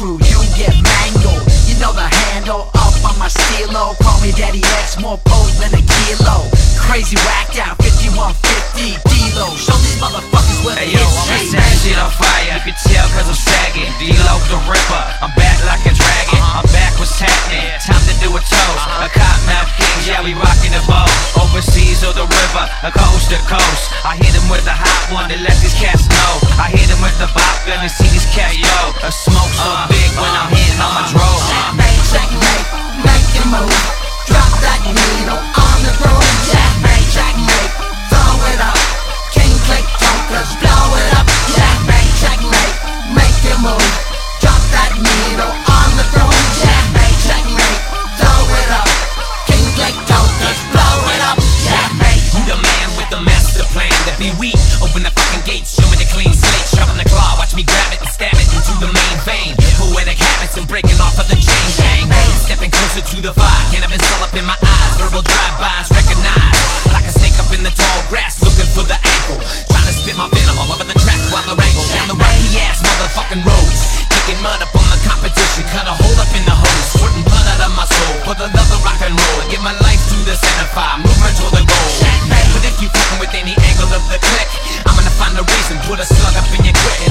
Crew, you get mangled. You know the handle up on my stilo. Call me Daddy X, more potent than a kilo. Crazy whacked out 5150 D-Loc. Show these motherfuckers what Hey yo, is. I'm going set shit on fire. You can tell cause I'm sagging. D-Loc the Ripper. I'm back like a dragon. I'm back, what's happening? Time to do a toast. A Kottonmouth King, yeah, we rocking the boat. Overseas or the river, a coast to coast. I hit him with a hot one to let these cats know. I hit him with the bop gun and see these cats yo. A smoke so big when I'm hitting on my drove. Checkmate, checkmate, make your move. Drop that needle on the groove. Throw it up. King click tokers, blow it up. Checkmate, checkmate, make your move. Drop that needle on the groove. Checkmate, checkmate, throw it up. King click tokers, blow it up. Checkmate. Who the man with the master plan that be weak? Open the fucking gates, show me the clean slate, sharpen the claw, watch me grab it and stab it into the main vein. Poetic habits and breaking off of the chain gang. Stepping closer to the fire, cannabis all up in my eyes, verbal drive-bys recognize. In the tall grass, looking for the ankle. Trying to spit my venom all over the track while I wrangle down the rocky ass motherfucking roads. Kicking mud up on the competition, cut a hole up in the hose, squirting blood out of my soul for the love of rock and roll. Give my life to the center fire, movement toward the goal. But if you fucking with any angle of the click, I'm gonna find a reason, put a slug up in your quick,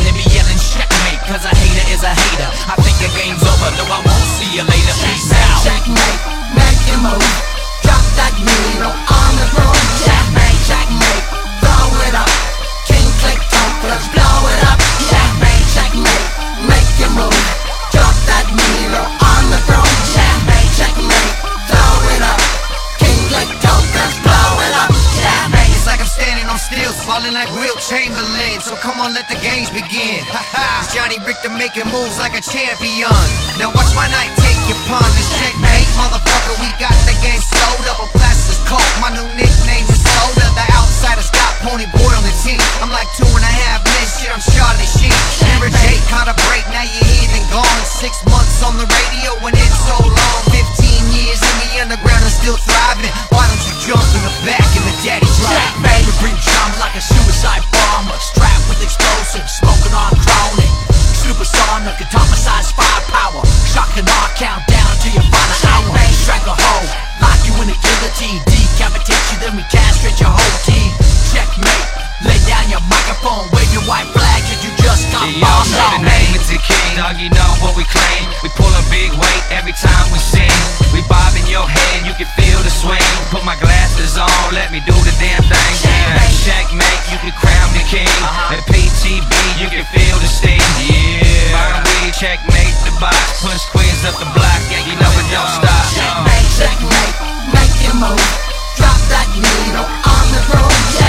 Johnny Richter making moves like a champion. Now watch my knight take your pawn. This checkmate, motherfucker. We got the game sold up. A plaster's cold. My new nickname is Soda. The outsider's got pony boy on the team. I'm like two and a half minutes. Shit, I'm Charlie Sheen. Never Jake caught a break. Now you're here and gone. Six months on the radio and it's so long. Fifteen years in the underground and still thriving. Why don't you jump in the back in the daddy drive? Checkmate. Bring drama like a suicide bomber. Strapped with explosives, smoking on chronic. Supersonic, atomic size firepower. Shock and awe, count down to your final hour. Strangle hoe, lock you in a guillotine. Decapitate you, then we castrate your whole team. Checkmate, lay down your microphone. Wave your white flag, cause you just got bombed know the name is the king, dog. You know what we claim. We pull a big weight every time we sing. We bob in your head, you can feel the swing. Put my glasses on, let me do the damn thing. Yeah, checkmate, you can crown me king. Uh-huh. At PTB, you can feel the sting. Yeah, burn weed, checkmate the box. Punch squeeze up the block, yeah, you know it don't stop. Checkmate, checkmate, make your move. Drop that needle on the groove. Checkmate,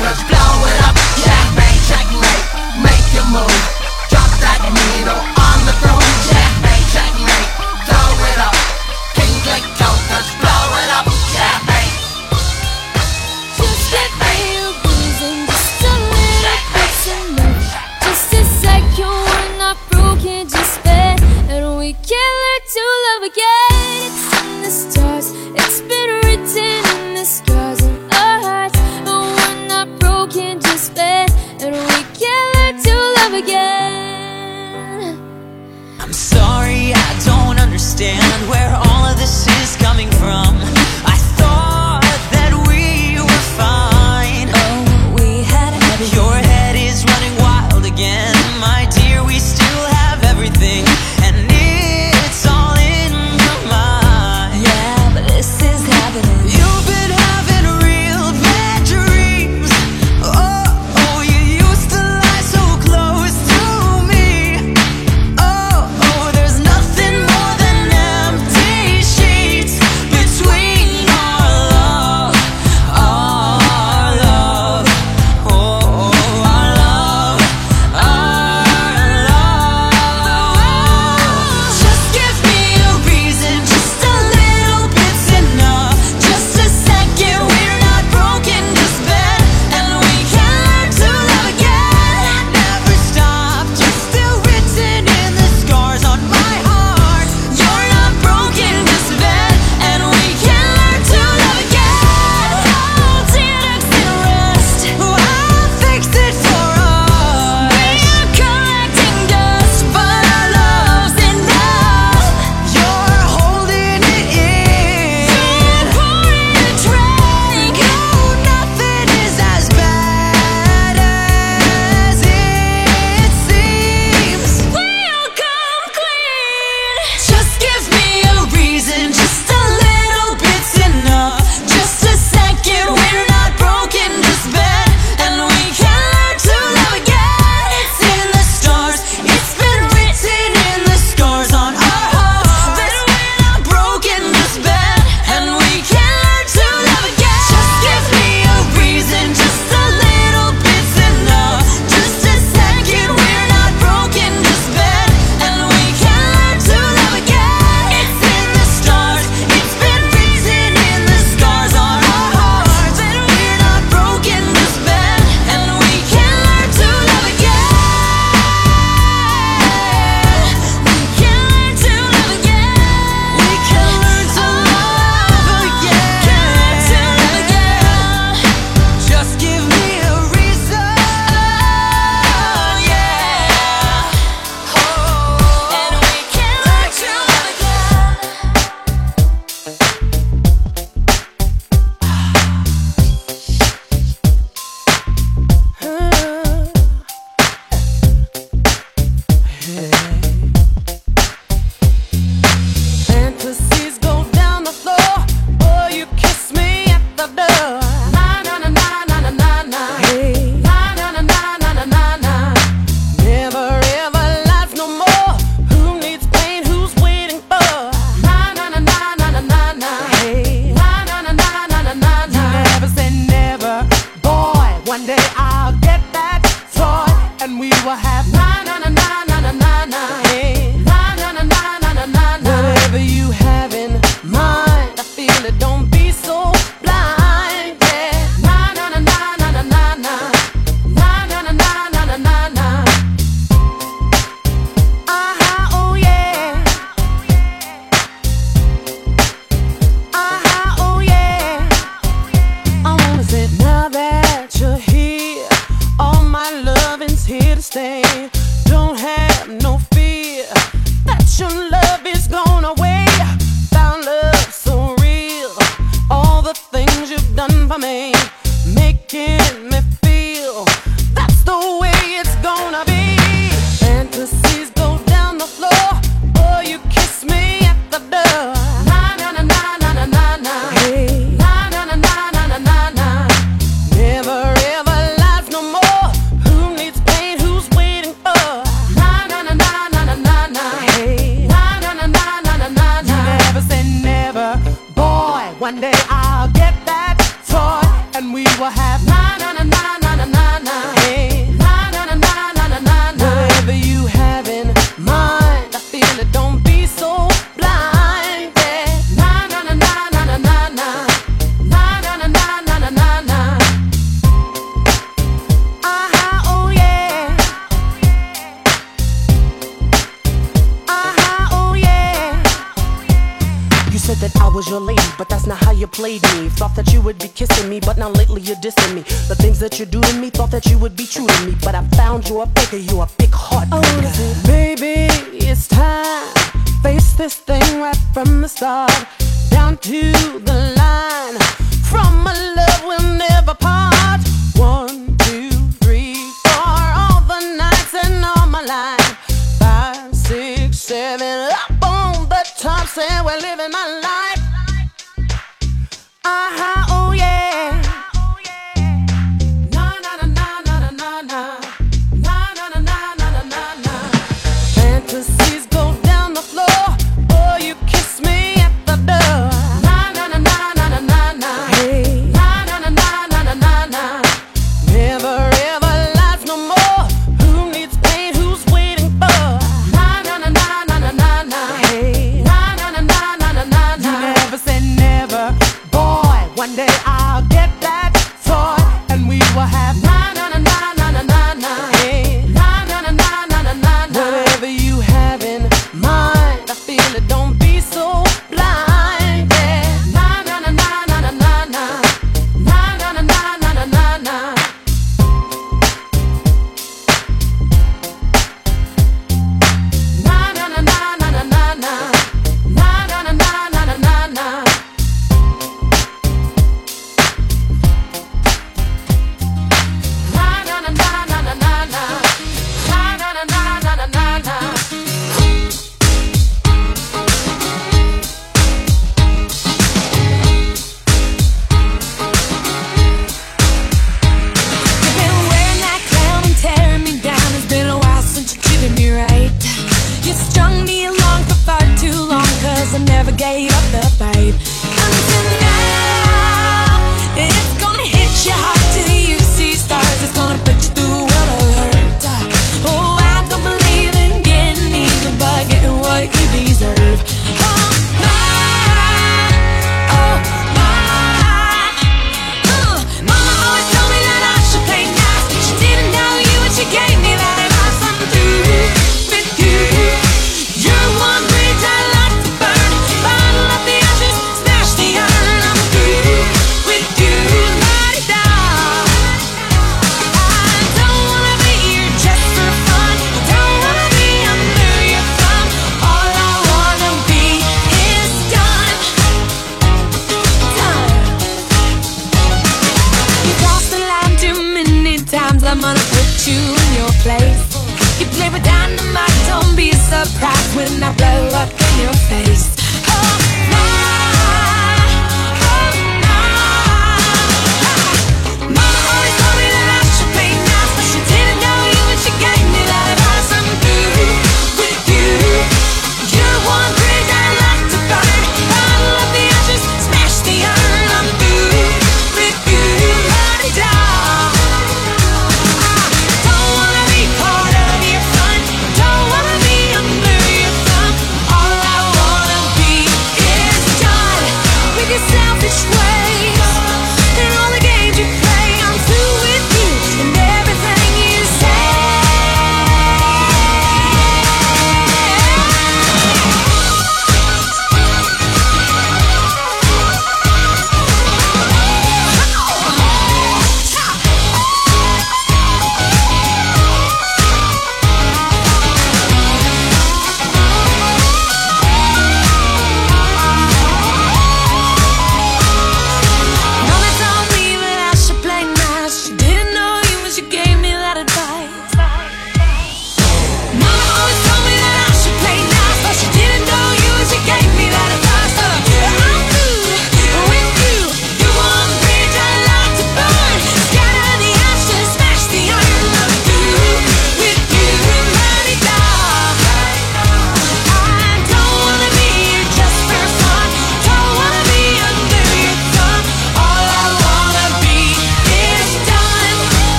click tokers, living my life. Uh huh, oh yeah.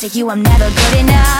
to you, I'm never good enough.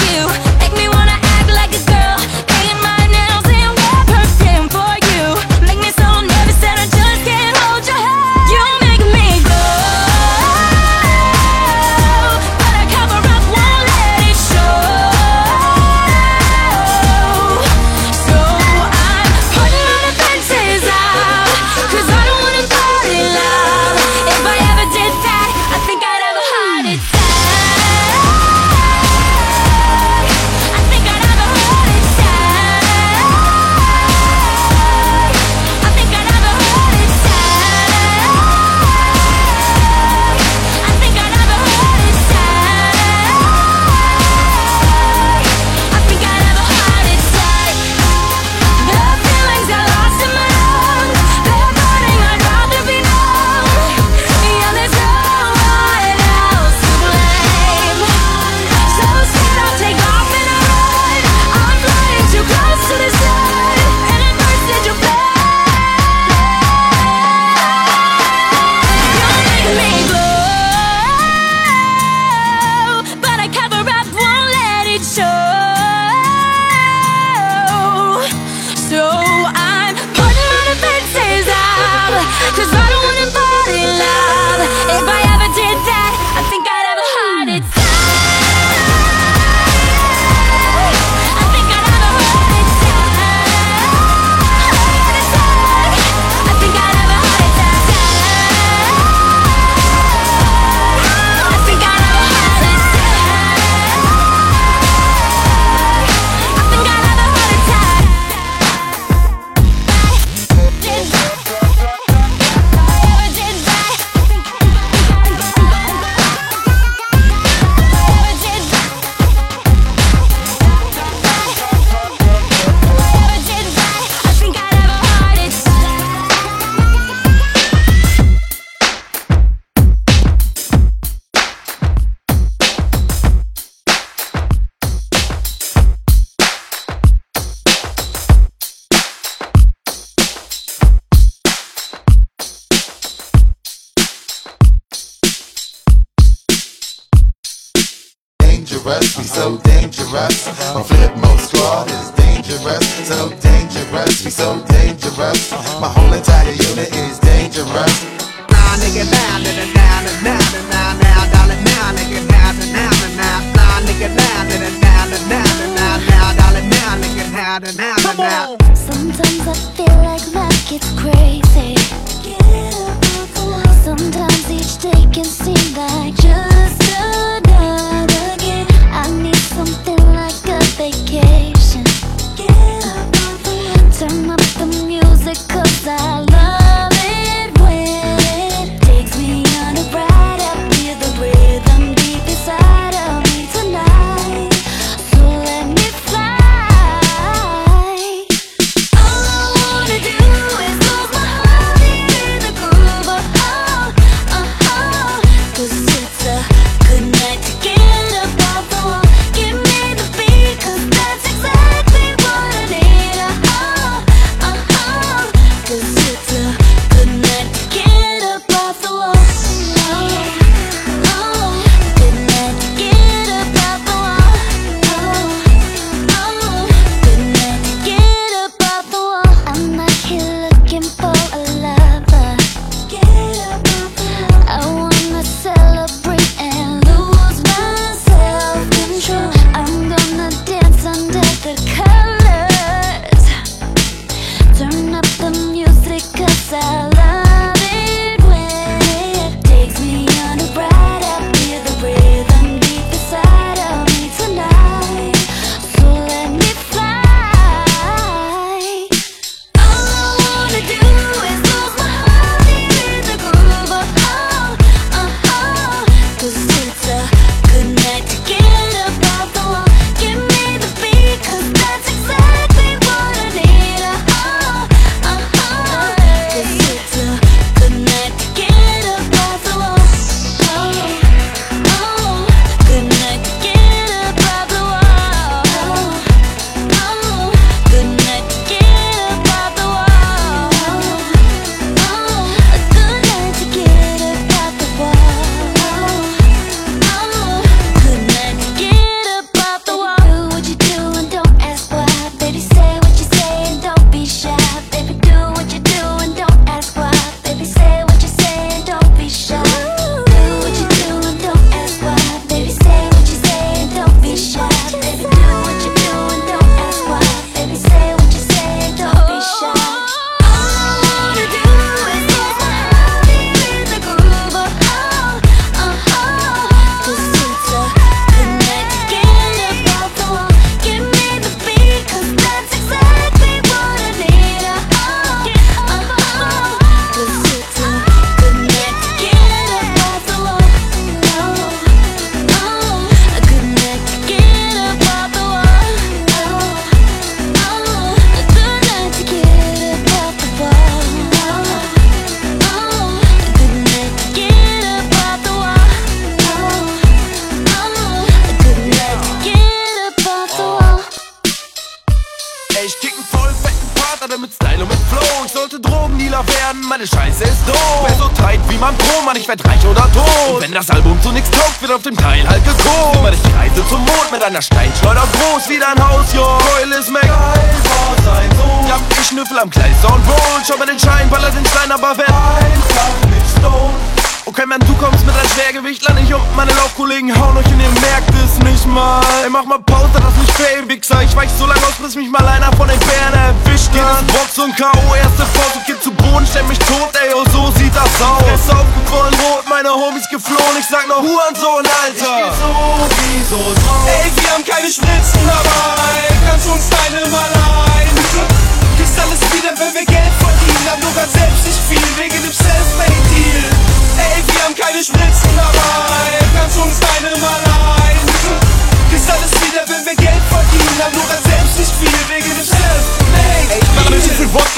Wir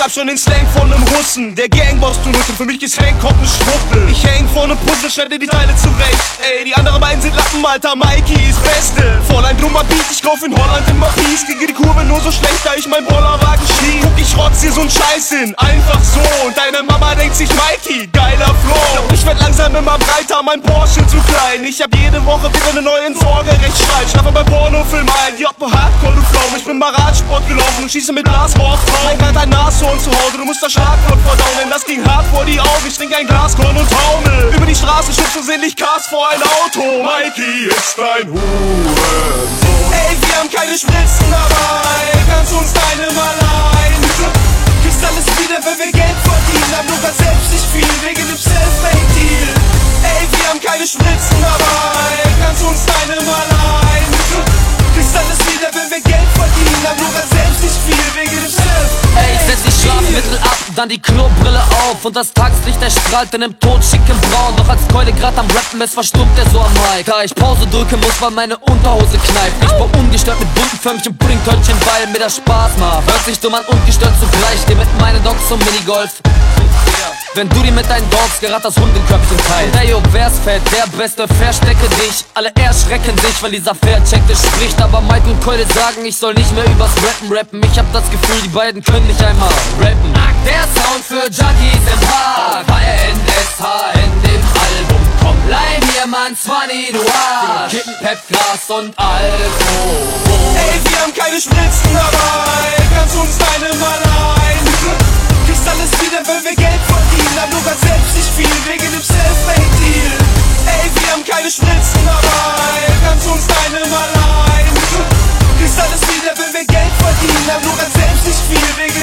hab schon den Slang von nem Russen. Der Gangboss du Rücken, für mich ist Hancock ne Schwuppel. Ich häng vor nem Puzzle, schneide die Teile zurecht. Ey, die anderen beiden sind Lappen, Alter, Mikey ist Beste. Fräulein Drummer Beat, ich kauf in Holland immer Peace. Gegen die Kurve nur so schlecht, da ich mein Bollerwagen schie. Guck, ich rotz hier so'n Scheiß hin, einfach so. Und deine Mama denkt sich, Mikey, geiler Flow. Ich werd langsam immer breiter, mein Porsche zu klein. Ich hab jede Woche wieder ne neue Sorgerechtsstreit. Schlafe bei Pornofilm ein, die Hardcore, du Flow. Ich bin mal Radsport gelaufen und schieße mit Frauen. Mein dein Nashorn zu Hause, du musst das Schlagwort verdauen, denn das ging hart vor die Augen. Ich trink ein Glas Korn und taumel. Über die Straße schubst du sehnlich Cars vor ein Auto. Mikey ist ein Hurensohn. Ey, wir haben keine Spritzen dabei. Kannst du uns deine mal ein? Kriegst alles wieder, wenn wir Geld verdienen. Hab nur ganz selbst nicht viel wegen dem Selfmade-Deal. Ey, wir haben keine Spritzen dabei. Kannst du uns deine mal ein? Kriegst alles wieder, wenn wir Geld verdienen. Hab nur ganz selbst nicht viel wegen dem Selfmade-Deal. Ey, ich setz die Schlafmittel ab, dann die Klobrille auf. Und das Tageslicht erstrahlt in dem totschicken Braun. Doch als Keule grad am Rappen ist, verstummt er so am Mic Da ich Pause drücken muss, weil meine Unterhose kneift Ich baue ungestört mit bunten Förmchen, Puddingtörtchen, weil mir das Spaß macht. Hört sich dumm an, ungestört zugleich, geh mit meinen Dogs zum Minigolf. Wenn du die mit deinen Dogs gerade das Hundeköpfchen teilst Ey, yo, wer's fett, der Beste, verstecke dich. Alle erschrecken sich, wenn dieser Vercheckte spricht. Aber Mike und Keule sagen, ich soll nicht mehr übers Rappen rappen. Ich hab das Gefühl, die beiden können nicht einmal rappen Der Sound für Junkies im Park HNSH in dem Album Komm, leih mir mein 20 Noir Kippen, Pep, Glas und Alkohol Ey, wir haben keine Spritzen dabei. Kannst du uns deine mal ein? Kriegst alles wieder, wenn wir Geld verdienen. Hab nur ganz selbst nicht viel wegen dem Selfmade-Deal. Ey, wir haben keine Spritzen dabei. Kannst du uns deine mal ein? Kriegst alles wieder, wenn wir Geld verdienen. Hab nur ganz selbst nicht viel wegen dem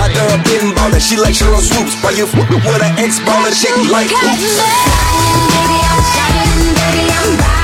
Hot girl been baller. she like Sheryl Swoopes. While you with an X baller, shake like oops. Baby, I'm shining, baby, I'm riding.